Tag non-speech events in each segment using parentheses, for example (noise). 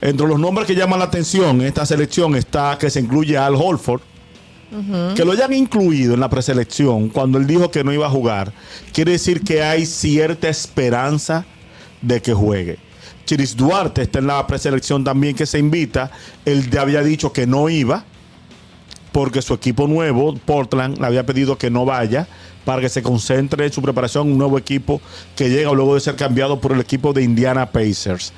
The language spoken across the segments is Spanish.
Entre los nombres que llaman la atención en esta selección está que se incluye Al Holford. Que lo hayan incluido en la preselección cuando él dijo que no iba a jugar, quiere decir que hay cierta esperanza de que juegue. Chiris Duarte está en la preselección también que se invita. Él ya había dicho que no iba porque su equipo nuevo, Portland, le había pedido que no vaya para que se concentre en su preparación un nuevo equipo que llega luego de ser cambiado por el equipo de Indiana Pacers.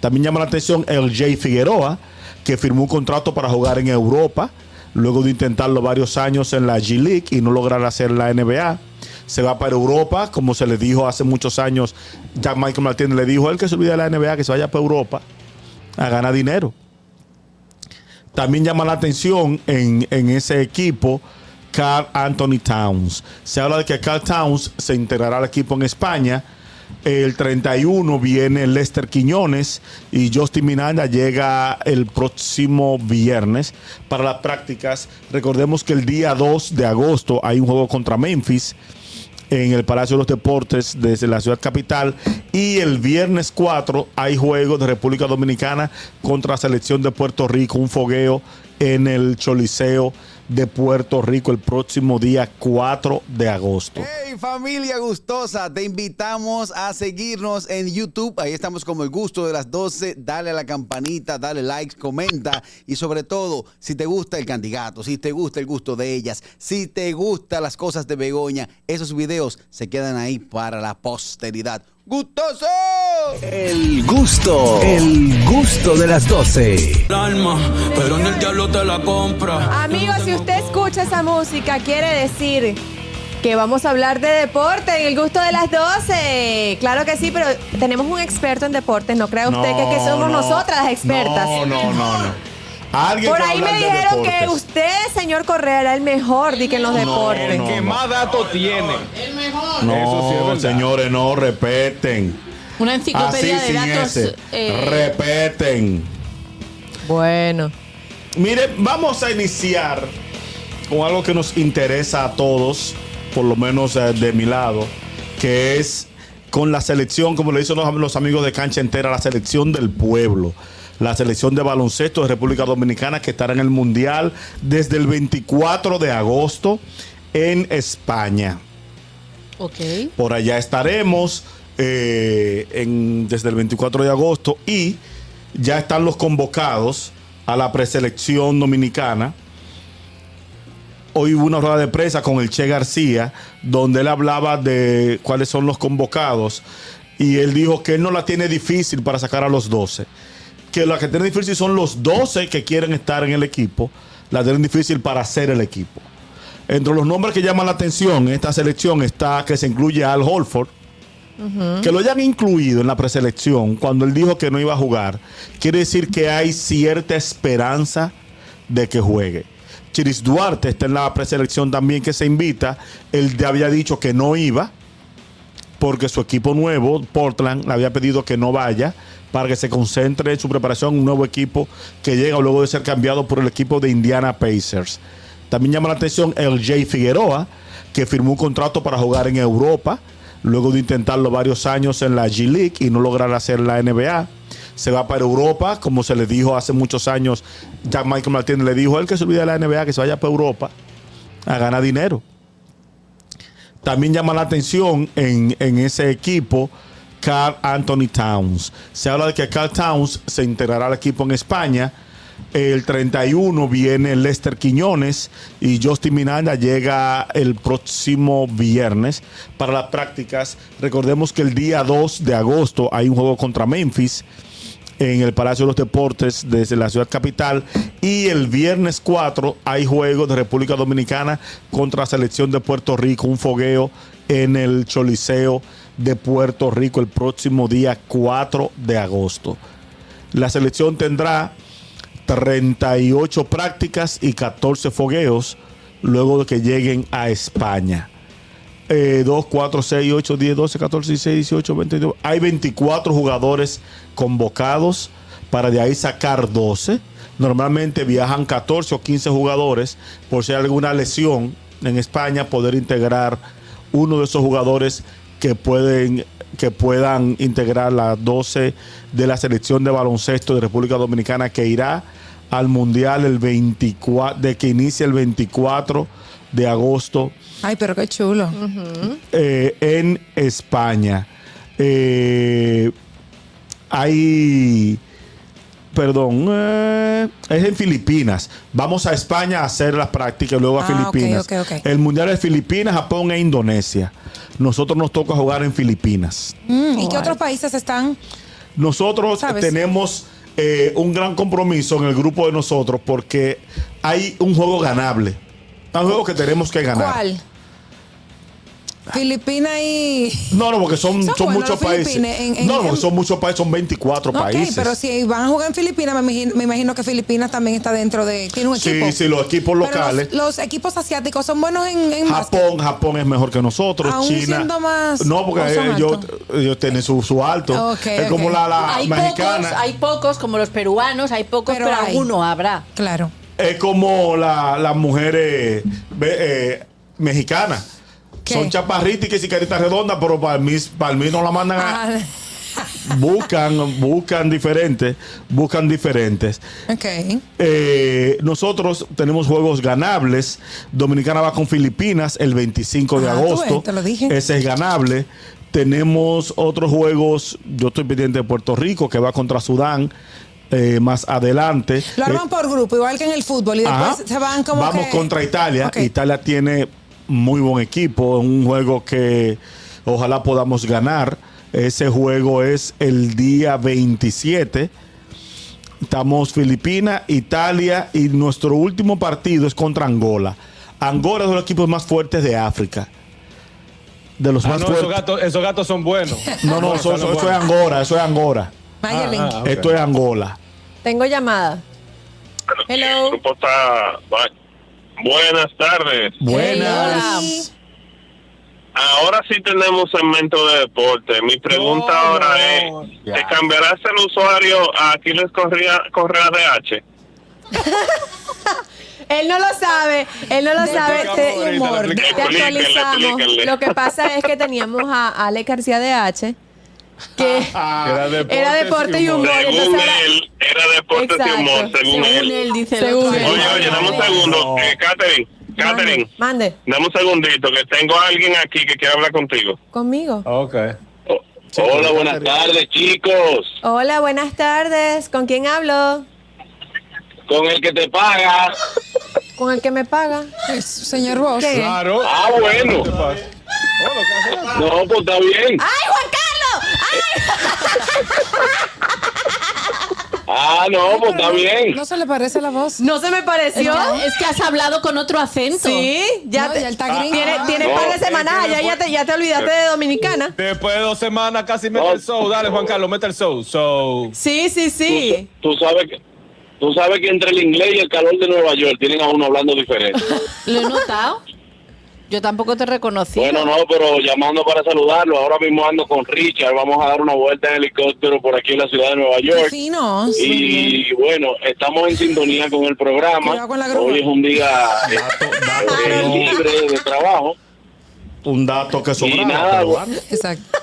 También llama la atención el Jay Figueroa, que firmó un contrato para jugar en Europa, luego de intentarlo varios años en la G League y no lograr hacer la NBA. Se va para Europa, como se le dijo hace muchos años, ya Michael Martínez le dijo él que se olvide de la NBA, que se vaya para Europa a ganar dinero. También llama la atención en, en ese equipo Carl Anthony Towns. Se habla de que Carl Towns se integrará al equipo en España. El 31 viene Lester Quiñones y Justin Miranda llega el próximo viernes para las prácticas. Recordemos que el día 2 de agosto hay un juego contra Memphis en el Palacio de los Deportes desde la ciudad capital. Y el viernes 4 hay juegos de República Dominicana contra la selección de Puerto Rico, un fogueo en el Choliseo de Puerto Rico el próximo día 4 de agosto. Hey familia gustosa, te invitamos a seguirnos en YouTube. Ahí estamos como el gusto de las 12. Dale a la campanita, dale like, comenta y sobre todo, si te gusta el candidato, si te gusta el gusto de ellas, si te gustan las cosas de Begoña, esos videos se quedan ahí para la posteridad. ¡Gustoso! El gusto, el gusto de las 12. alma, pero en el diablo te la compra. Amigos, si usted escucha esa música, quiere decir que vamos a hablar de deporte en el gusto de las 12. Claro que sí, pero tenemos un experto en deportes. No crea usted que, que somos No, nosotras las expertas. No, no, no, no. Alguien Por ahí me dijeron que usted, señor Correa, era el mejor di que en los deportes. no, que no. más datos tiene. No, Eso sí señores, no respeten. Una Así enciclopedia de datos. ese. eh, Respeten. Bueno. Mire, vamos a iniciar con algo que nos interesa a todos, por lo menos eh, de mi lado, que es con la selección, como le dicen los, los amigos de cancha entera, la selección del pueblo. La selección de baloncesto de República Dominicana que estará en el Mundial desde el 24 de agosto en España. ok. Por allá estaremos eh, en- desde el 24 de agosto y ya están los convocados a la preselección dominicana. Hoy hubo una rueda de prensa con el Che García donde él hablaba de cuáles son los convocados y él dijo que él no la tiene difícil para sacar a los 12. Que la que tiene difícil son los 12 que quieren estar en el equipo. La tienen difícil para hacer el equipo. Entre los nombres que llaman la atención en esta selección está que se incluye Al Holford. Que lo hayan incluido en la preselección cuando él dijo que no iba a jugar, quiere decir que hay cierta esperanza de que juegue. Chiris Duarte está en la preselección también que se invita. Él ya había dicho que no iba porque su equipo nuevo, Portland, le había pedido que no vaya para que se concentre en su preparación un nuevo equipo que llega luego de ser cambiado por el equipo de Indiana Pacers. También llama la atención el Jay Figueroa, que firmó un contrato para jugar en Europa, luego de intentarlo varios años en la G League y no lograr hacer la NBA. Se va para Europa, como se le dijo hace muchos años, ya Michael Martínez le dijo él que se olvide de la NBA, que se vaya para Europa a ganar dinero. También llama la atención en, en ese equipo Carl Anthony Towns. Se habla de que Carl Towns se integrará al equipo en España. El 31 viene Lester Quiñones y Justin Miranda llega el próximo viernes para las prácticas. Recordemos que el día 2 de agosto hay un juego contra Memphis en el Palacio de los Deportes desde la ciudad capital. Y el viernes 4 hay juegos de República Dominicana contra la selección de Puerto Rico, un fogueo en el Choliseo de Puerto Rico el próximo día 4 de agosto. La selección tendrá 38 prácticas y 14 fogueos luego de que lleguen a España. Eh, 2, 4, 6, 8, 10, 12, 14, 16, 18, 22. Hay 24 jugadores convocados para de ahí sacar 12. Normalmente viajan 14 o 15 jugadores por si hay alguna lesión en España, poder integrar uno de esos jugadores que pueden que puedan integrar las 12 de la selección de baloncesto de República Dominicana que irá al Mundial el 24, de que inicia el 24 de agosto Ay, pero qué chulo. eh, en España. Eh, hay, perdón, eh, es en Filipinas. Vamos a España a hacer las prácticas y luego a Ah, ok, Filipinas. ok, ok. El mundial es Filipinas, Japón e Indonesia. Nosotros nos toca jugar en Filipinas. Mm, ¿Y qué otros países están? Nosotros ¿Sabes? tenemos eh, un gran compromiso en el grupo de nosotros porque hay un juego ganable. Hay un juego que tenemos que ganar. ¿Cuál? Filipinas y... No, no, porque son, Son son muchos países. En- en- no, porque son muchos países, son 24 Ok, países. pero si van a jugar en Filipinas, me imagino, me imagino que Filipinas también está dentro de... Tiene un Sí, equipo. sí, los equipos Pero locales. Los, los equipos asiáticos son buenos en, en básquet. Japón, Japón es mejor que nosotros. Aún China. siendo más- no, porque ¿o son ellos, ellos tienen su, su alto. Ok, es como ok. la, la hay mexicana. pocos, hay pocos, como los peruanos, hay pocos, Pero pero, hay. alguno habrá. Claro. Es como la- las mujeres ve- eh, mexicanas. ¿Qué? Son chaparritas y que si caritas redondas, pero para mí, para mí no la mandan a. Ah, (laughs) Buscan, buscan diferentes, buscan diferentes. ok. Eh, nosotros tenemos juegos ganables. Dominicana va con Filipinas el 25 de Ah, agosto. ves, te lo dije. Ese es ganable. Tenemos otros juegos. Yo estoy pendiente de Puerto Rico que va contra Sudán eh, más adelante. Lo arman Eh, por grupo, igual que en el fútbol, y después Ajá. se van como Vamos que- contra Italia. Italia tiene muy buen equipo. Un juego que ojalá podamos ganar. Ese juego es el día 27. Estamos Filipinas, Italia y nuestro último partido es contra Angola. Angola es uno de los equipos más fuertes de África. De los Ah, más no, esos gatos, esos gatos son buenos. No, no, (laughs) eso, eso- eso es Angora, eso es Angora. Ah, ah. Esto es Angola. Tengo llamada. Hello. grupo está. Buenas tardes. Buenas. Ahora sí tenemos segmento de deporte. Mi pregunta No, ahora es: ya. ¿te cambiarás el usuario a Aquiles Correa, Correa de H? (laughs) Él no lo sabe, él no lo sabe. Te, humor, te actualizamos. Lo que pasa es que teníamos a Ale García de H, que (laughs) Era deportes, era deporte y humor. Según entonces ahora- él, era deportes y humor, según, Según él. él dice Según él. Oye, oye, dame un segundo. Eh, Catherine, Catherine, Mande, dame un segundito, que tengo a alguien aquí que quiere hablar contigo. conmigo. Ok. Oh, hola, buenas tardes, chicos. Hola, buenas tardes. ¿Con quién hablo? Con el que te paga. ¿Con el que me paga? Es señor. ¿Qué? Claro. Ah, bueno. No, pues está bien. ¡Ay, Juan Carlos! Ah, no, pues está bien. ¿No se le parece la voz? No se me Es pareció. que, es que has hablado con otro acento. Sí, ya, No, te- ya está gringo. Tienes, tienes No, par de es semanas que ya, ya, te, ya te olvidaste de Dominicana. Después de dos semanas casi mete el show. Dale, Juan Carlos, mete el show. So, Sí, sí, sí. Tú, tú sabes que tú sabes que entre el inglés y el calor de Nueva York tienen a uno hablando diferente. Lo he notado. Yo tampoco te reconocí. bueno, no, pero llamando para saludarlo. Ahora mismo ando con Richard. Vamos a dar una vuelta en helicóptero por aquí en la ciudad de Nueva York. finos. Y bueno, estamos en sintonía con el programa. Con la grúa. Hoy es un día eh, eh, no- libre de trabajo. Un dato que Y sobraba. nada, pero bueno, bueno. Exacto.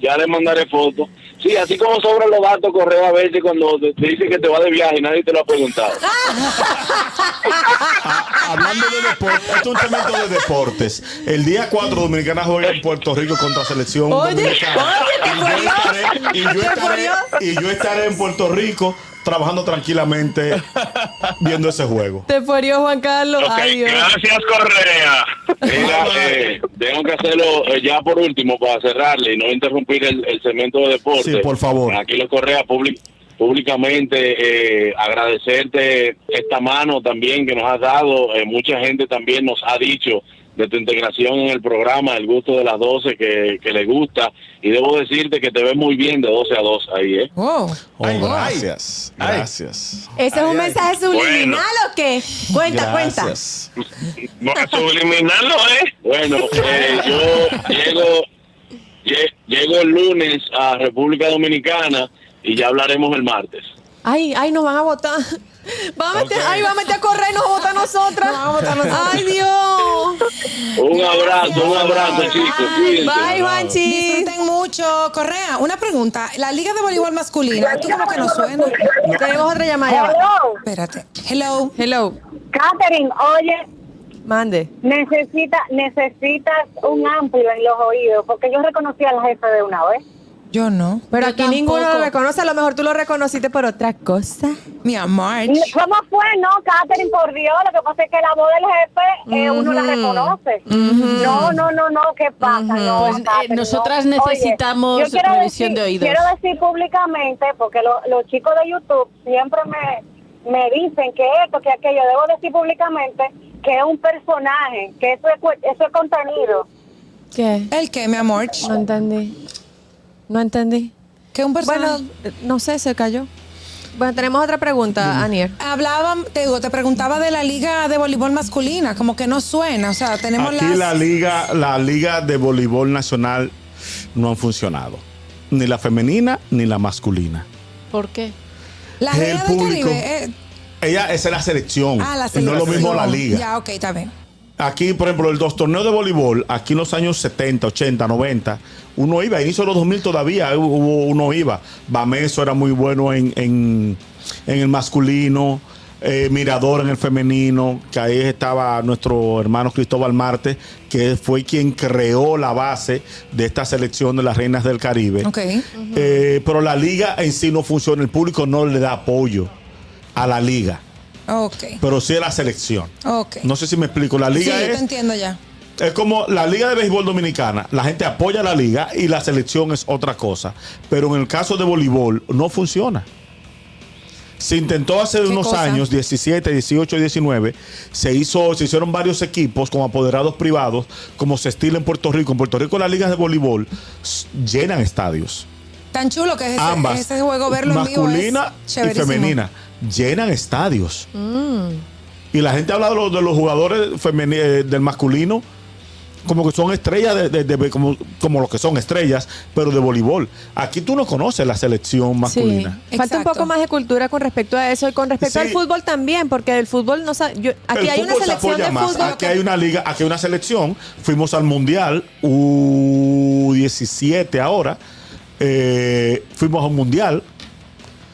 ya le mandaré fotos. Sí, así como sobran los datos, correo a veces cuando te te dice que te va de viaje y nadie te lo ha preguntado. (laughs) Ah, hablando de deportes, esto es un segmento de deportes. El día 4 Dominicana juega en Puerto Rico contra selección Oye, dominicana. oye, te y, yo estaré, y, yo estaré, y yo estaré en Puerto Rico trabajando tranquilamente (laughs) viendo ese juego. Te furió Juan Carlos. Dios. gracias Correa. Mira, (laughs) eh, tengo que hacerlo eh, ya por último para cerrarle y no interrumpir el, el segmento de deporte. Sí, por favor. Aquí los Correa públicamente eh, agradecerte esta mano también que nos has dado. Eh, mucha gente también nos ha dicho de tu integración en el programa, el gusto de las 12 que, que le gusta. Y debo decirte que te ves muy bien de 12 a 2 ahí, ¿eh? Wow. Oh, Ay, gracias, ay. gracias. ¿Ese es un mensaje subliminal Bueno. o qué? Cuenta, cuenta. Gracias. Subliminal no es. Bueno, eh, yo llego, lle- llego el lunes a República Dominicana y ya hablaremos el martes. Ay, ay, nos van a votar. Van a meter, ay, van a meter a correr y nos vota a nosotras. Nos a votar a nosotras. Ay, Dios. Un abrazo, un abrazo, chicos. Cuídense. Bye, Juanchi. Disfruten mucho. Correa, una pregunta. La liga de voleibol masculina, aquí como que no suena. Tenemos otra llamada. Hello, Espérate. Hello. Hello. Catherine, oye, Mande. necesita, necesitas un amplio en los oídos, porque yo reconocí a la jefa de una vez. Yo no. Pero Yo aquí ninguno lo reconoce. A lo mejor tú lo reconociste por otra cosa. Mi amor. ¿Cómo fue? No, Catherine, por Dios, lo que pasa es que la voz del jefe eh, uno la reconoce. No, no, no, no, ¿qué pasa? No, Pues, eh, Catherine, nosotras no. necesitamos yo quiero revisión decir- de oídos. Quiero decir públicamente, porque lo- los chicos de YouTube siempre me, me dicen que esto, que aquello, debo decir públicamente que es un personaje, que eso es, eso es contenido. ¿Qué? ¿El qué, mi amor? No entendí. No entendí. ¿Qué un personaje? Bueno, no sé, se cayó. Bueno, tenemos otra pregunta, Anier. Hablaban, te digo, te preguntaba de la liga de voleibol masculina, como que no suena, o sea, tenemos Aquí las... la liga, la liga de voleibol nacional no han funcionado. Ni la femenina ni la masculina. ¿Por qué? la liga del público. Caribe. eh, Ella, esa es la selección. ah, la no es lo selección. mismo la liga. Ya, ok, está bien. Aquí, por ejemplo, el dos torneos de voleibol, aquí en los años 70, 80, 90, uno iba, a inicio de los 2000 todavía hubo, uno iba. Bameso era muy bueno en, en, en el masculino, eh, Mirador en el femenino, que ahí estaba nuestro hermano Cristóbal Marte, que fue quien creó la base de esta selección de las Reinas del Caribe. Ok. Eh, pero la liga en sí no funciona, el público no le da apoyo a la liga, Ok. pero sí a la selección. Ok. No sé si me explico, la sí, liga te es... entiendo ya. Es como la Liga de Béisbol Dominicana. La gente apoya la liga y la selección es otra cosa. Pero en el caso de voleibol no funciona. Se intentó hace ¿Qué unos cosa? años, 17, 18, 19, se hizo, se hicieron varios equipos con apoderados privados, como se estila en Puerto Rico. En Puerto Rico las ligas de voleibol llenan estadios. Tan chulo que es ese, Ambas, ese juego, verlo en vivo masculina es y femenina, llenan estadios. Mm. Y la gente habla de los, de los jugadores eh, del masculino como que son estrellas, de, de- de- como, como lo que son estrellas, pero de voleibol. Aquí tú no conoces la selección masculina. Sí. Falta un poco más de cultura con respecto a eso y con respecto Sí. al fútbol también, porque el fútbol no sa- yo- aquí el hay una se selección apoya de más. fútbol. Aquí hay una liga, aquí hay una selección. Fuimos al Mundial U17 ahora. Eh, fuimos a un Mundial.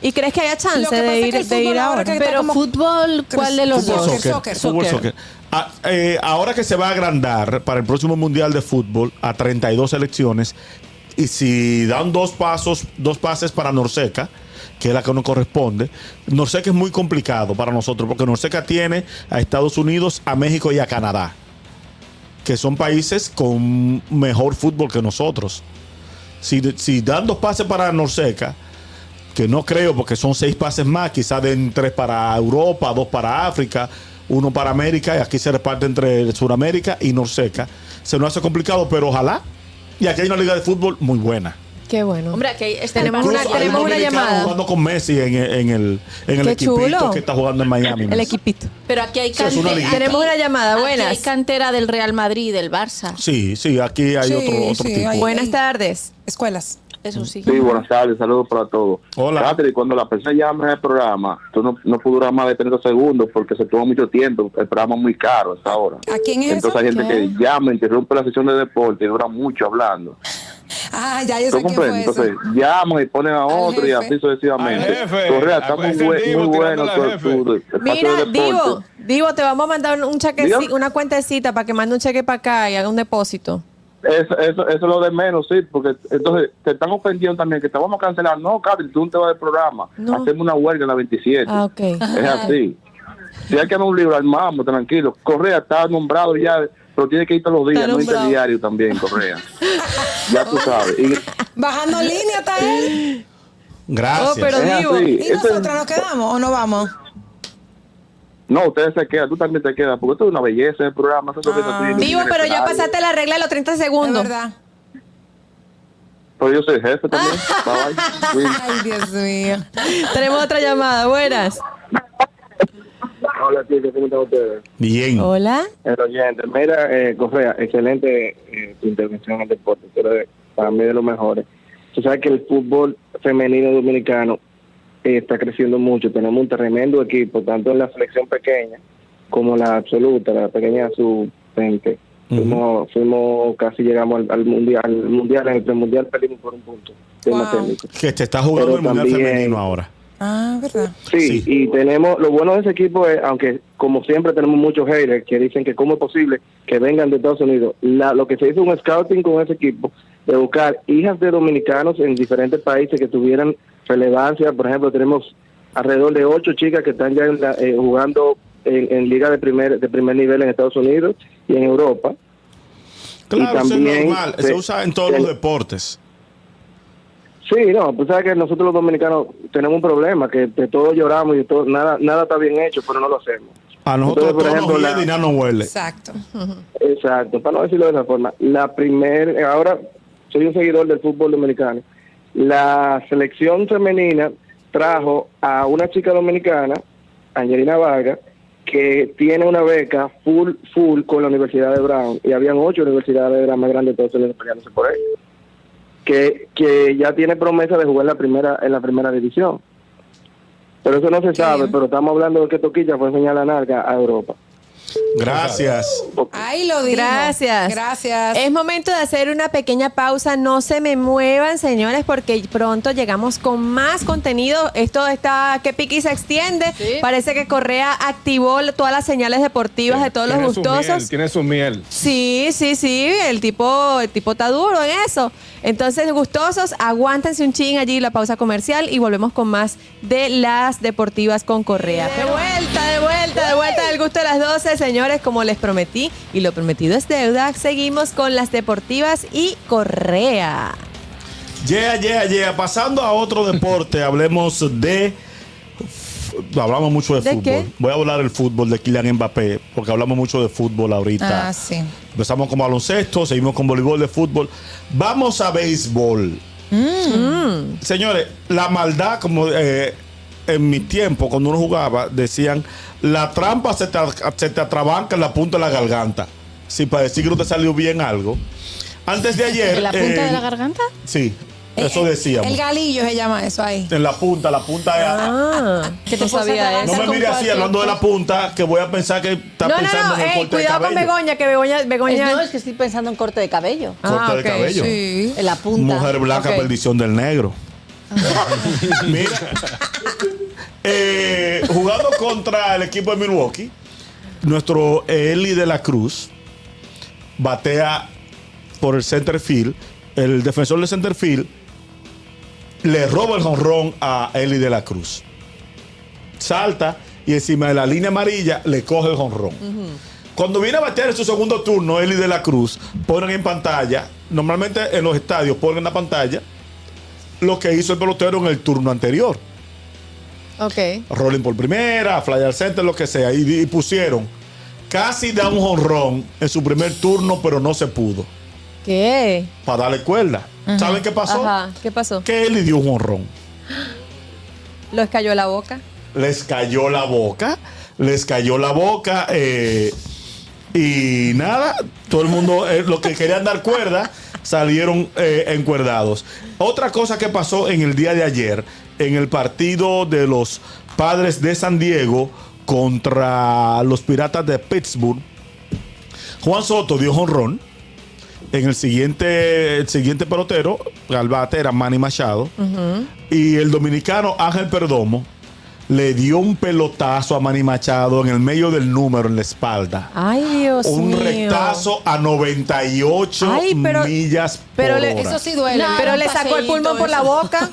¿Y crees que haya chance que de es ir, que el de ir ahora que Pero como- fútbol, ¿cuál de los Fútbol, dos? soccer, soccer. fútbol, Soccer. soccer. Ah, eh, ahora que se va a agrandar para el próximo Mundial de Fútbol a 32 selecciones, y si dan dos pasos, dos pases para Norseca, que es la que nos corresponde, Norseca es muy complicado para nosotros, porque Norseca tiene a Estados Unidos, a México y a Canadá, que son países con mejor fútbol que nosotros. Si, si dan dos pases para Norseca, que no creo porque son seis pases más, quizás den tres para Europa, dos para África, uno para América y aquí se reparte entre Sudamérica y Norseca. Se nos hace complicado, pero ojalá. Y aquí hay una liga de fútbol muy buena. Qué bueno. Hombre, aquí está Tenemos una- tenemos un una llamada. jugando con Messi en, en el, en el Qué equipito chulo. que está jugando en Miami. el equipito. Pero aquí hay Sí, es una cantera. Tenemos una llamada, Aquí buenas. hay cantera del Real Madrid y del Barça. Sí, sí, aquí hay Sí, otro, otro sí, tipo. hay- Buenas tardes. Escuelas. Eso sí. Sí, buenas tardes, saludos para todos. Hola. Catherine, cuando la persona llama al programa, tú no, no puedo durar más de 30 segundos porque se toma mucho tiempo. El programa es muy caro a esta hora. ¿A quién es Entonces hay gente que llama, interrumpe la sesión de deporte y dura mucho hablando. Ah, ya yo ¿Tú sé quién fue comprendes? eso. Entonces llaman y ponen a otro y así sucesivamente. Correa, está muy, muy bueno tu, tu- Mira. Divo, Divo, te vamos a mandar un cheque, Dígame. una cuentecita para que mande un cheque para acá y haga un depósito. Eso, eso, eso es lo de menos, sí, porque entonces te están ofendiendo también que te vamos a cancelar. No, Catherine, tú no te vas del programa. No. Hacemos una huelga en la 27. Ah, ok. Es así. (laughs) Si hay que dar un libro, armamos, tranquilo. Correa está nombrado ya, pero tiene que ir todos los días, no nombrado. diario también, Correa. ya tú (laughs) sabes. Y, Bajando línea está él. Gracias. Oh, pero es Divo. así. ¿Y Eso es- nosotros nos quedamos o no vamos? no, ustedes se quedan, tú también te quedas, porque esto es una belleza el programa. eso es lo que Ah. en el pero ya pasaste la regla de los 30 Es segundos. verdad. Pero yo soy jefe también. (laughs) Bye. Ay, Dios mío. Tenemos otra llamada. Buenas. Hola, chicos, ¿cómo están ustedes? Bien. Hola. El oyente, mira, eh, Correa, excelente eh, tu intervención en el deporte, pero para mí de los mejores. Tú sabes que el fútbol femenino dominicano eh, está creciendo mucho. Tenemos un tremendo equipo, tanto en la selección pequeña como la absoluta, la pequeña sub-20. fuimos, fuimos, casi llegamos al, al mundial, al mundial, en el premundial perdimos por un punto. tema Wow. técnico. Que te está jugando Pero el mundial también- femenino ahora. Ah, ¿verdad? Sí, y tenemos, lo bueno de ese equipo es, aunque como siempre tenemos muchos haters que dicen que cómo es posible que vengan de Estados Unidos, la, lo que se hizo un scouting con ese equipo, de buscar hijas de dominicanos en diferentes países que tuvieran relevancia, por ejemplo, tenemos alrededor de ocho chicas que están ya en la- eh, jugando en, en liga de primer de primer nivel en Estados Unidos y en Europa. Claro, Y eso es también normal. Se se- usa en todos se- los deportes. Sí, no, pues sabes que nosotros los dominicanos tenemos un problema, que de todo lloramos y de todo, nada, nada está bien hecho, pero no lo hacemos. A nosotros Entonces, por ejemplo, la- y nada nos huele. Exacto. Exacto, para no decirlo de esa forma. La primer, ahora soy un seguidor del fútbol dominicano. La selección femenina trajo a una chica dominicana, Angelina Vargas, que tiene una beca full full con la Universidad de Brown y habían ocho universidades de las más grandes de Estados Unidos peleándose por él. Que, que ya tiene promesa de jugar en la primera en la primera división. Pero eso no se sabe, pero estamos hablando de que Toquilla fue enseñar la narga a Europa. Gracias. Ahí lo digo. Gracias. Gracias. Es momento de hacer una pequeña pausa. No se me muevan, señores, porque pronto llegamos con más contenido. Esto está que piqui se extiende. Sí. Parece que Correa activó todas las señales deportivas de todos los Tiene su gustosos. miel, tiene su miel. Sí, sí, sí, el tipo, el tipo está duro en eso. Entonces, gustosos, aguántense un ching allí la pausa comercial y volvemos con más de las deportivas con Correa. De vuelta, de vuelta, de vuelta del gusto de las 12, señores, como les prometí, y lo prometido es deuda, seguimos con las deportivas y Correa. Yeah, yeah, yeah. Pasando a otro deporte, (laughs) hablemos de. Hablamos mucho de, ¿De fútbol. qué? Voy a hablar del fútbol de Kylian Mbappé, porque hablamos mucho de fútbol ahorita. Ah, sí. Empezamos con baloncesto, seguimos con voleibol de fútbol. Vamos a béisbol. Señores, la maldad, como eh, en mi tiempo, cuando uno jugaba, decían, la trampa se te, se te atrabanca en la punta de la garganta. Si para decir que no te salió bien algo. Antes de ayer... ¿En la punta eh, de la garganta? Sí, eso decíamos. El galillo se llama eso ahí. En la punta, la punta de... Ah, que no sabía no eso. me mire así hablando de la punta, que voy a pensar que está No, no, pensando no, en el ey, corte de cuidado con cabello. Begoña, que Begoña, Begoña. No, es que estoy pensando en corte de cabello. Corte de cabello. Sí. En la punta. Mujer blanca, perdición del negro. Mira, eh, jugando contra el equipo de Milwaukee, nuestro Eli de la Cruz batea por el center field. El defensor del center field le roba el jonrón a Eli de la Cruz. Salta y encima de la línea amarilla le coge el jonrón. Cuando viene a batear en su segundo turno, Eli de la Cruz, ponen en pantalla, normalmente en los estadios ponen en la pantalla lo que hizo el pelotero en el turno anterior. Ok. Rolling por primera, fly al center, lo que sea. Y, y pusieron casi da un jonrón en su primer turno, pero no se pudo. ¿Qué? Para darle cuerda. ¿Saben qué pasó? Ajá, ¿qué pasó? Que él le dio un jonrón. (gasps) Lo escayó la boca. Les cayó la boca. Les cayó la boca. eh, y nada, todo el mundo, eh, los que querían dar cuerda, salieron eh, encuerdados. Otra cosa que pasó en el día de ayer, en el partido de los padres de San Diego contra los piratas de Pittsburgh, Juan Soto dio jonrón. En el siguiente, el siguiente pelotero, al bate era Manny Machado. Y el dominicano Ángel Perdomo le dio un pelotazo a Manny Machado en el medio del número, en la espalda. Ay, Dios un mío. rectazo a 98 Ay, pero- millas pero por le- hora. Eso sí duele. No, Pero un le sacó el pulmón por la boca.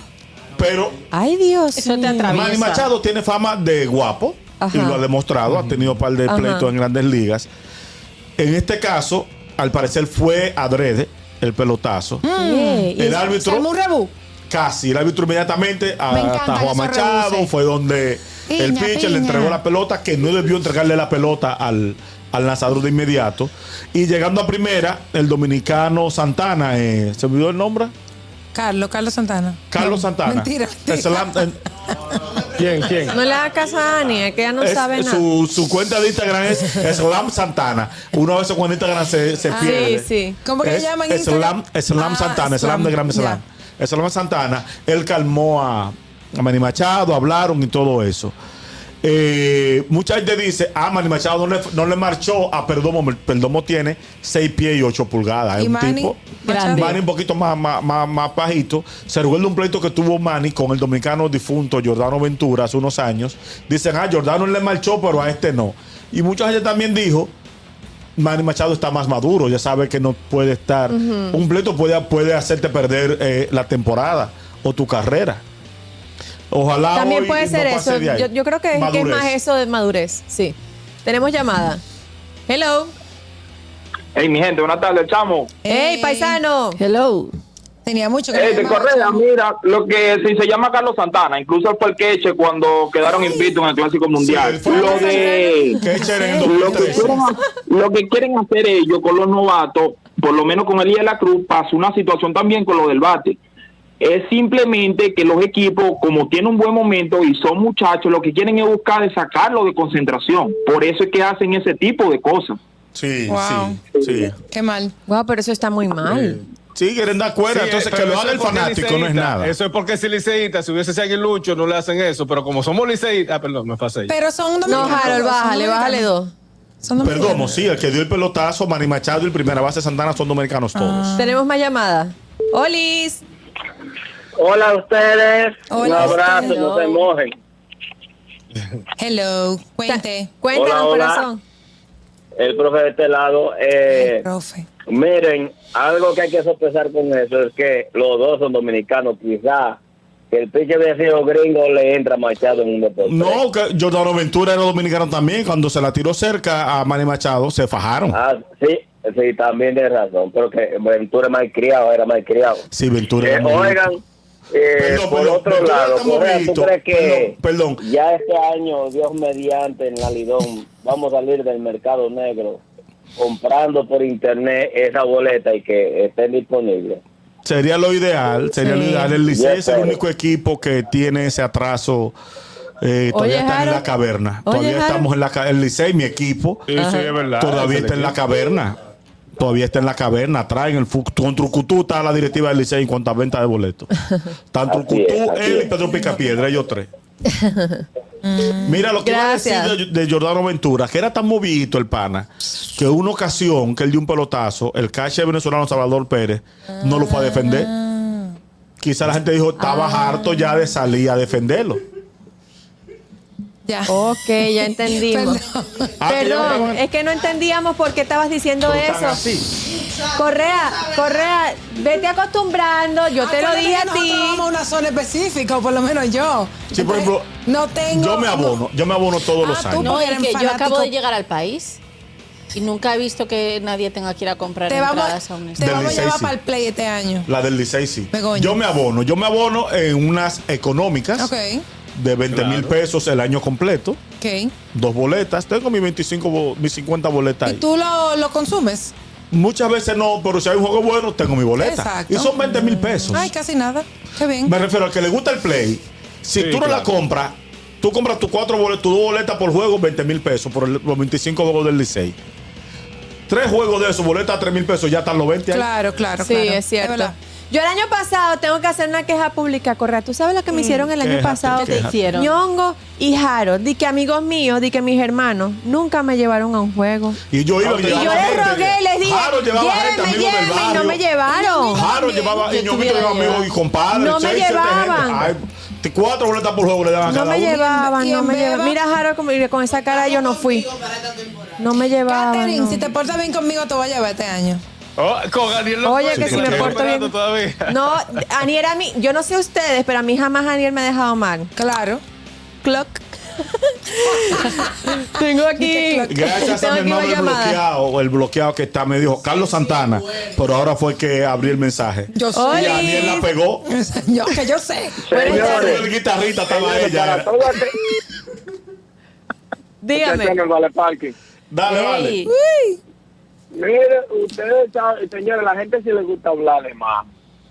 Pero Ay, Dios Eso te atraviesa. Manny Machado tiene fama de guapo Ajá. y lo ha demostrado, ha tenido un par de pleitos en grandes ligas. En este caso, al parecer fue adrede el pelotazo. Y El árbitro Casi, el árbitro inmediatamente Me encanta atajó a esos Machado, fue donde el Piña, pitcher le entregó la pelota, que no debió entregarle la pelota al, al lanzador de inmediato. Y llegando a primera, el dominicano Santana, eh, ¿se olvidó el nombre? Carlos, Carlos Santana. Carlos No, Santana. Mentira. Slam- (laughs) ¿Quién? ¿Quién? No le hagas caso a Ani, es que ella no es- sabe nada. su, su cuenta de Instagram es Slam Santana. Uno a veces con Instagram se, se Ah. pierde. Sí, sí. ¿Cómo que Es se llama en Slam, Instagram? Slam Ah, Santana, Slam Slam, de Gran Slam. Slam Santana, él calmó a, a Manny Machado, hablaron y todo eso. Eh, mucha gente dice, ah, Manny Machado no le, no le marchó a Perdomo. Perdomo tiene 6 pies y 8 pulgadas. Es un Manny, tipo. grande. Manny un poquito más, más, más, más bajito. Se recuerda un pleito que tuvo Manny con el dominicano difunto Jordano Ventura hace unos años. Dicen, ah, Jordano le marchó, pero a este no. Y mucha gente también dijo, Manny Machado está más maduro, ya sabe que no puede estar. Un pleito puede, puede hacerte perder eh, la temporada o tu carrera. Ojalá También hoy puede ser eso. Yo, yo creo que, que es más eso de madurez. Sí. Tenemos llamada. Hello. Hey, mi gente, buenas tardes, chamo. Hey, paisano. Hello. Tenía mucho que Eh, de Correa, mira, lo que si se llama Carlos Santana, incluso fue el queche cuando quedaron invictos en el Clásico Mundial. lo el de el lo que, 2013. quieren, lo que quieren hacer ellos con los novatos, por lo menos con Elías de la Cruz, pasó una situación también con lo del bate. Es simplemente que los equipos, como tienen un buen momento y son muchachos, lo que quieren es buscar es sacarlo de concentración. Por eso es que hacen ese tipo de cosas. Sí, Wow. sí, sí. Qué mal. Wow, pero eso está muy mal. Sí, quieren dar cuerda, Sí, entonces que lo haga el fanático no es nada. Eso es porque si liceísta, si hubiese sido aguilucho, no le hacen eso. Pero como somos liceístas, ah, perdón, me pasé. Pero son No, dominicanos. Harold, son bájale, bájale dos. Son dominicanos. Perdomo, sí, el que dio el pelotazo, Manny Machado y el primera base Santana son dominicanos todos. Tenemos más llamada. Olis. Hola a ustedes. Hola, Un abrazo, no se mojen. Hello, cuente. Cuéntanos, Hola, hola. corazón. El profe de este lado. Eh, Profe. Miren, algo que hay que sopesar con eso es que los dos son dominicanos. Quizá que el piche de sido gringo le entra machado en un deporte. No, que Jordano Ventura era dominicano también. Cuando se la tiró cerca a Manny Machado, se fajaron. Ah, sí, sí, también tienes razón. Pero que Ventura es malcriado, era malcriado. Sí, Ventura Eh, era oigan, eh, Perdón, por perdón, otro Ventura lado, Correa, ¿tú crees que perdón. ya este año, Dios mediante, en la Lidón, vamos a salir del mercado negro comprando por internet esa boleta y que estén disponibles? Sería lo ideal, sería lo ideal. El Licey es el único equipo que tiene ese atraso. eh, todavía Oye, están en la caverna. Oye, todavía estamos en la ca- El Licey, mi equipo, Sí, sí, es verdad. todavía está en la caverna. Todavía está en la caverna. Traen el con Trucutú está la directiva del Licey en cuanto a venta de boletos. Están Trucutú, él y. Pedro Picapiedra, ellos tres. (laughs) Mira lo que iba a decir de, de Jordano Ventura, que era tan movidito el pana, que una ocasión que él dio un pelotazo, el cache venezolano Salvador Pérez no lo fue a defender. Quizá la gente dijo, estaba harto ya de salir a defenderlo. Ya. Ok, ya entendimos. (laughs) Perdón. Ah, Perdón, es que no entendíamos por qué estabas diciendo eso. así. Correa, Correa, vete acostumbrando. Yo te lo dije a ti. vamos a una zona específica, o por lo menos yo. Sí, por ejemplo, no tengo. Yo me abono, yo me abono todos los Ah, años. No, es que yo acabo de llegar al país y nunca he visto que nadie tenga que ir a comprar Te vamos, entradas a un te. Del vamos a llevar sí. para el play este año. La del Licey sí. Begoña. Yo me abono, yo me abono en unas económicas Ok, de 20 mil pesos el año completo. ok. Dos boletas, tengo mis 25, bo- mis 50 boletas ¿Y ahí. tú lo, lo consumes? Muchas veces no, pero si hay un juego bueno, tengo mi boleta. Exacto. Y son 20 mil pesos. Ay, casi nada. Qué bien. Me refiero al que le gusta el play. Si Sí, tú no la claro. compras, tú compras tus cuatro boletas, tus dos boletas por juego, 20 mil pesos por el- los 25 juegos del Licey. Tres juegos de esos, boletas a 3 mil pesos, ya están los 20 ahí. Claro, claro, Sí, claro. es cierto. verdad. Yo el año pasado tengo que hacer una queja pública, Correa. ¿Tú sabes lo que me hicieron el año pasado? quéjate. hicieron? Ñongo y Jaro, di que amigos míos, di que mis hermanos nunca me llevaron a un juego. Y yo iba Y yo les rogué, les dije, Jaro llevaba gente, llévenme, amigos del llévenme, y no me llevaron. Jaro llevaba, y tuviera llevaba amigos y compadres. No me llevaban. cuatro boletas por juego le daban a No cada me uno. llevaban, ¿Y no en me llevaban. Mira, Jaro, con esa cara yo no fui. No me llevaban. Catherine, no. si te portas bien conmigo, te voy a llevar este año. Oh, con Aniel no Oye, que si me porto bien. Todavía. No, Aniel a mí, yo no sé ustedes, pero a mí jamás Aniel me ha dejado mal. Claro. Clock. (laughs) Tengo aquí. Gracias a mi hermano el bloqueado, el bloqueado que está, me dijo Carlos Santana, pero ahora fue que abrí el mensaje. Yo Oli. Y sé. Daniel la pegó. (laughs) yo, que yo sé. Señores, El guitarrista estaba señores, ella. Dígame. muchacho en el Vale Parking. Dale, vale. Ey, Mire, ustedes saben, señores, la gente sí le gusta hablar de más.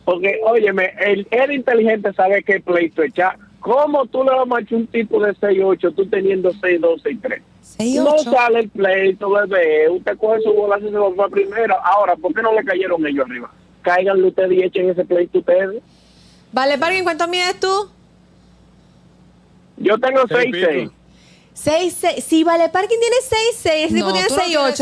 Porque, óyeme, el, el inteligente sabe qué pleito echar. ¿Cómo tú le vas a echar un tipo de 6-8, tú teniendo 6, 12 y 3? no sale el pleito, bebé. Usted coge su bola y se lo fue a primera. Ahora, ¿por qué no le cayeron ellos arriba? Cáiganle ustedes y echen ese pleito ustedes. Vale, Parkin, ¿cuánto mides tú? Yo tengo 6-6. 6, 6, sí, Vale Parking tiene 6, 6, no, tiene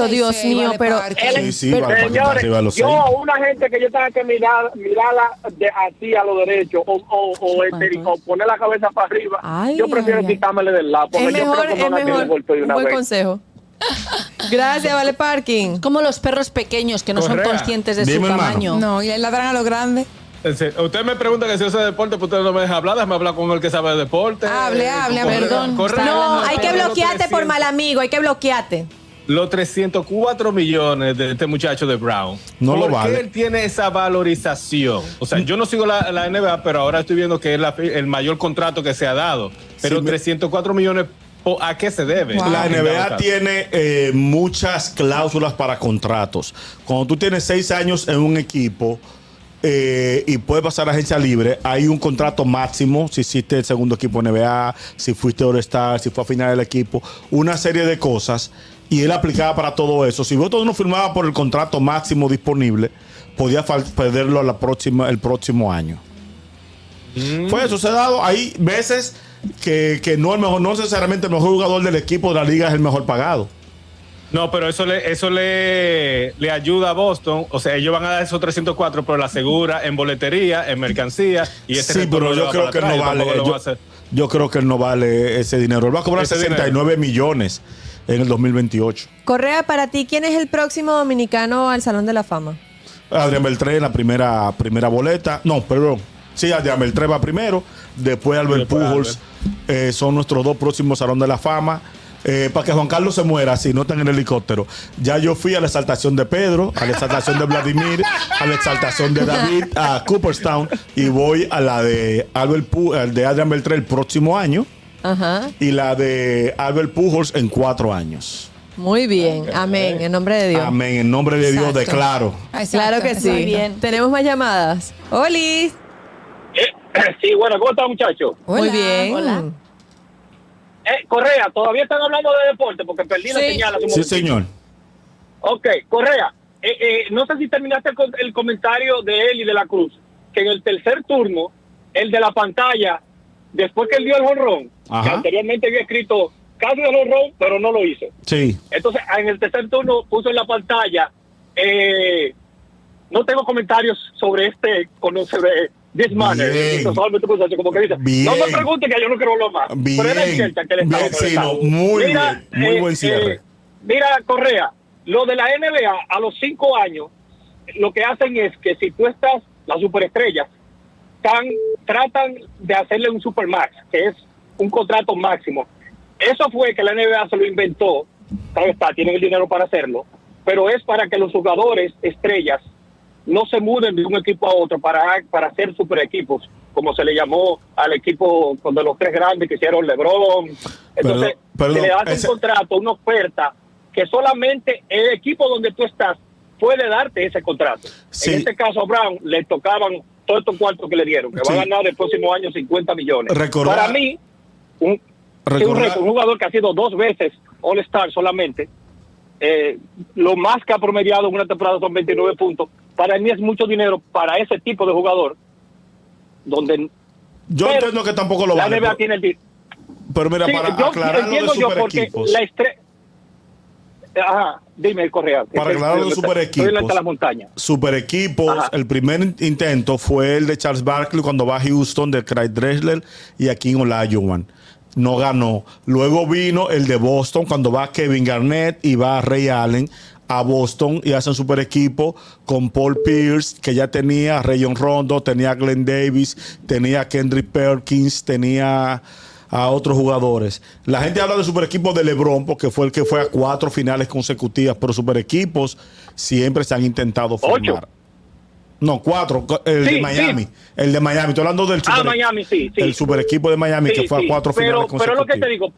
Dios mío, pero... Eh, sí, sí, señores, arriba a yo, una gente que yo tenga que mirar, mirarla de, así a lo derecho o, o, o, este, o poner la cabeza para arriba, yo prefiero del lado, porque es yo creo que no la mejor, un buen consejo. (laughs) Gracias, Vale Parking. Como los perros pequeños que no son conscientes de su tamaño. No, y ladran a lo grande. Serio, Usted me pregunta que si yo sé de deporte, pues usted no me deja hablar, déjame hablar con el que sabe de deporte. Hable, Eh, hable, perdón. Correa. No, hay que bloquearte por 300 mal amigo, hay que bloquearte. Los 304 millones de este muchacho de Brown. No lo ¿Por vale. qué él tiene esa valorización? O sea, yo no sigo la, la NBA, pero ahora estoy viendo que es la- el mayor contrato que se ha dado. Pero Sí, me- 304 millones, ¿po- ¿a qué se debe? La NBA tiene eh, muchas cláusulas para contratos. Cuando tú tienes seis años en un equipo eh, y puedes pasar a agencia libre, hay un contrato máximo. Si hiciste el segundo equipo NBA, si fuiste All-Star, si fue a final del equipo, una serie de cosas. Y él aplicaba para todo eso. Si vos no firmaba por el contrato máximo disponible, podía perderlo a la próxima, el próximo año. Fue eso, se ha dado. Hay veces que, que no, el mejor, no necesariamente el mejor jugador del equipo de la liga es el mejor pagado. No, pero eso le, eso le, le ayuda a Boston. O sea, ellos van a dar esos 304, pero la asegura en boletería, en mercancía. Y ese sí, pero le yo va creo que él atrás, no vale. Yo, yo creo que él no vale ese dinero. Él va a cobrar Ese 69 millones en el 2028. Correa, para ti, ¿quién es el próximo dominicano al Salón de la Fama? Adrián Beltré en la primera, primera boleta. No, perdón. Sí, Adrián Beltré va primero. Después Albert después Pujols. Eh, son nuestros dos próximos Salón de la Fama. Eh, para que Juan Carlos se muera, si no está en el helicóptero. Ya yo fui a la exaltación de Pedro, a la exaltación de Vladimir, a la exaltación de David, a Cooperstown. Y voy a la de Albert Pu- de Adrián Beltré el próximo año. Ajá. Y la de Albert Pujols en cuatro años. Muy bien. Amén. En nombre de Dios. Amén. En nombre de Dios Exacto. declaro. Claro que sí. Muy bien. Tenemos más llamadas. Oli. (clears throat) Sí, bueno, ¿cómo está, muchacho? Muy bien. Hola. Eh, Correa, todavía están hablando de deporte porque perdí la señal. hace un Sí, señor. Ok, Correa, eh, eh, no sé si terminaste el, con- el comentario de él y de la Cruz, que en el tercer turno, el de la pantalla, después que él dio el jonrón, que anteriormente había escrito casi el jonrón, pero no lo hizo. Sí. Entonces, en el tercer turno puso en la pantalla, eh, no tengo comentarios sobre este, con sobre this manner. Como que dice, Bien. no me pregunte que yo no quiero hablar más. Bien. Pero era cierta que él estaba Bien, sí, molestado. no, muy bien, muy buen cierre. mira, Correa, lo de la NBA a los cinco años, lo que hacen es que si tú estás, las superestrellas, están, tratan de hacerle un supermax, que es un contrato máximo. Eso fue que la NBA se lo inventó, claro está, tienen el dinero para hacerlo, pero es para que los jugadores estrellas no se muden de un equipo a otro para, para hacer super equipos, como se le llamó al equipo de los tres grandes que hicieron LeBron. Entonces, Perdón, perdón, se le hace ese- un contrato, una oferta, que solamente el equipo donde tú estás puede darte ese contrato. Sí. En este caso a Brown le tocaban todos estos cuartos que le dieron, que Sí. va a ganar el próximo año 50 millones. Recordar- Para mí, un, Recordar- un jugador que ha sido dos veces All-Star solamente, eh, lo más que ha promediado en una temporada son 29 puntos. Para mí es mucho dinero para ese tipo de jugador, donde Yo Pero entiendo que tampoco lo la vale. NBA pero- tiene el Pero mira, Sí, para yo aclarar lo de yo super porque equipos. la estre- Ajá, dime, Correa. Para aclarar los super Estoy equipos. la montaña. Super equipos, Ajá. el primer intento fue el de Charles Barkley cuando va a Houston, de Craig Dressler y aquí en Olajuwon. No ganó. Luego vino el de Boston cuando va Kevin Garnett y va Ray Allen a Boston y hacen super equipo con Paul Pierce, que ya tenía a Rayon Rondo, tenía a Glenn Davis, tenía a Kendrick Perkins, tenía a otros jugadores. La gente habla de super equipos de LeBron porque fue el que fue a cuatro finales consecutivas, pero super equipos siempre se han intentado formar. No, cuatro. El Sí, de Miami. sí. El de Miami. Estoy hablando del Ah, super, Miami, sí, el super equipo de Miami que fue a cuatro pero, finales pero lo que te consecutivas.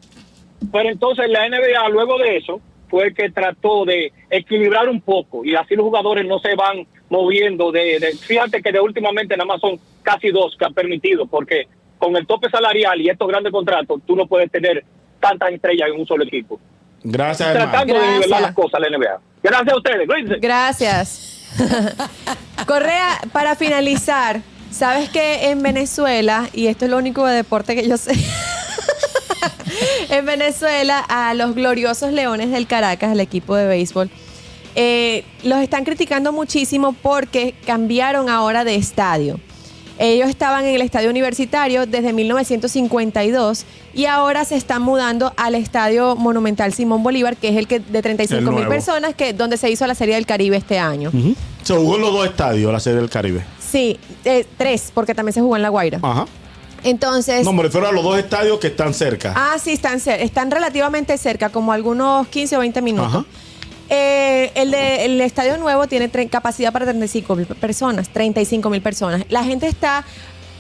digo, pero entonces la NBA luego de eso fue que trató de equilibrar un poco y así los jugadores no se van moviendo de, de- fíjate que de últimamente nada más son casi dos que han permitido porque con el tope salarial y estos grandes contratos tú no puedes tener tantas estrellas en un solo equipo. Gracias, hermano. Tratando de Gracias. nivelar las cosas la NBA. Gracias a ustedes. cuídense. Gracias. (laughs) Correa, para finalizar, sabes que en Venezuela, y esto es lo único de deporte que yo sé, (laughs) en Venezuela a los gloriosos Leones del Caracas, el equipo de béisbol. eh, los están criticando muchísimo porque cambiaron ahora de estadio. Ellos estaban en el estadio universitario desde 1952 y ahora se están mudando al estadio Monumental Simón Bolívar, que es el que de 35 El mil personas, que donde se hizo la Serie del Caribe este año. Se jugó en los dos estadios, la Serie del Caribe. Sí, eh, tres, porque también se jugó en La Guaira. Ajá. Entonces, No, me refiero a los dos estadios que están cerca. ah, sí, están, están relativamente cerca, como algunos 15 o 20 minutos. Ajá. Eh, el, de- el estadio nuevo tiene capacidad para 35 mil personas, 35 mil personas. La gente está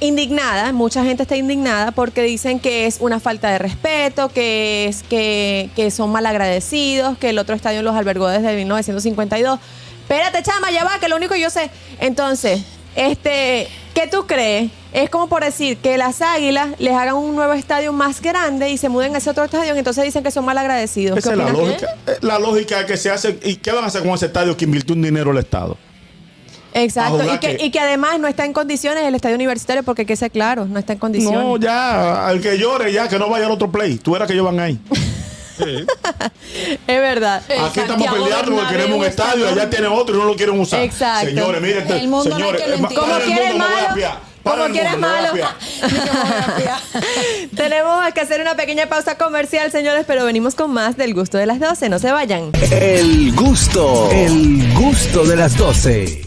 indignada, mucha gente está indignada porque dicen que es una falta de respeto, que es que, que son malagradecidos, que el otro estadio los albergó desde 1952. Espérate, chama, ya va, que lo único que yo sé. Entonces, este, ¿qué tú crees? Es como por decir que las águilas les hagan un nuevo estadio más grande y se muden a ese otro estadio y entonces dicen que son malagradecidos. Esa ¿Qué es la lógica. eh, La lógica que se hace. ¿Y qué van a hacer con ese estadio que invirtió un dinero el Estado? Exacto, y que, que- y que además no está en condiciones el estadio universitario porque que ser claro, no está en condiciones. No, ya, al que llore, ya, que no vaya al otro play. Tú eras que ellos van ahí. (laughs) Es verdad. Aquí estamos peleando porque queremos un estadio, allá tiene otro y no lo quieren usar. Exacto. Señores, miren, El mundo no hay señores, eh, el Como quiere a malo. Para como a malo. (laughs) (laughs) Tenemos que hacer una pequeña pausa comercial, señores, pero venimos con más del gusto de las 12. No se vayan. El gusto, el gusto de las 12.